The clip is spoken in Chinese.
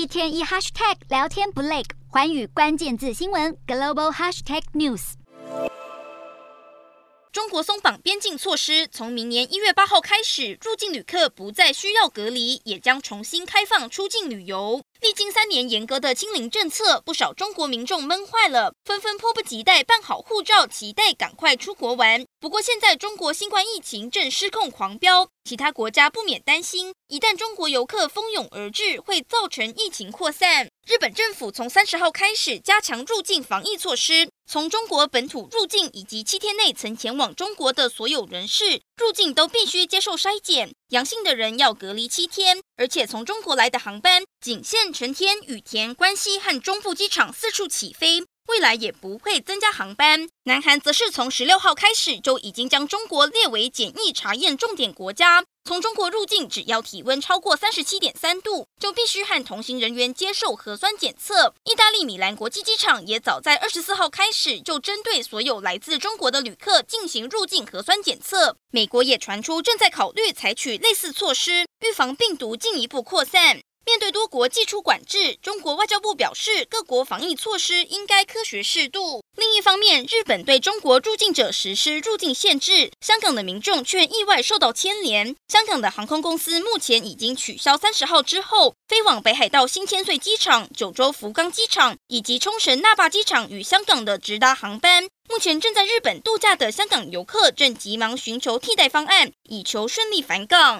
一天一 hashtag 聊天不累，环宇关键字新闻 global hashtag news。中国松绑边境措施，从明年一月八号开始，入境旅客不再需要隔离，也将重新开放出境旅游。历经三年严格的清零政策，不少中国民众闷坏了，纷纷迫不及待办好护照，期待赶快出国玩。不过，现在中国新冠疫情正失控狂飙，其他国家不免担心，一旦中国游客蜂拥而至，会造成疫情扩散。日本政府从三十号开始加强入境防疫措施，从中国本土入境以及七天内曾前往中国的所有人士入境都必须接受筛检，阳性的人要隔离七天，而且从中国来的航班仅限。成天、羽田、关西和中部机场四处起飞，未来也不会增加航班。南韩则是从十六号开始就已经将中国列为检疫查验重点国家，从中国入境只要体温超过三十七点三度，就必须和同行人员接受核酸检测。意大利米兰国际机场也早在二十四号开始就针对所有来自中国的旅客进行入境核酸检测。美国也传出正在考虑采取类似措施，预防病毒进一步扩散。多国祭出管制，中国外交部表示，各国防疫措施应该科学适度。另一方面，日本对中国入境者实施入境限制，香港的民众却意外受到牵连。香港的航空公司目前已经取消三十号之后飞往北海道新千岁机场、九州福冈机场以及冲绳那霸机场与香港的直达航班。目前正在日本度假的香港游客正急忙寻求替代方案，以求顺利返港。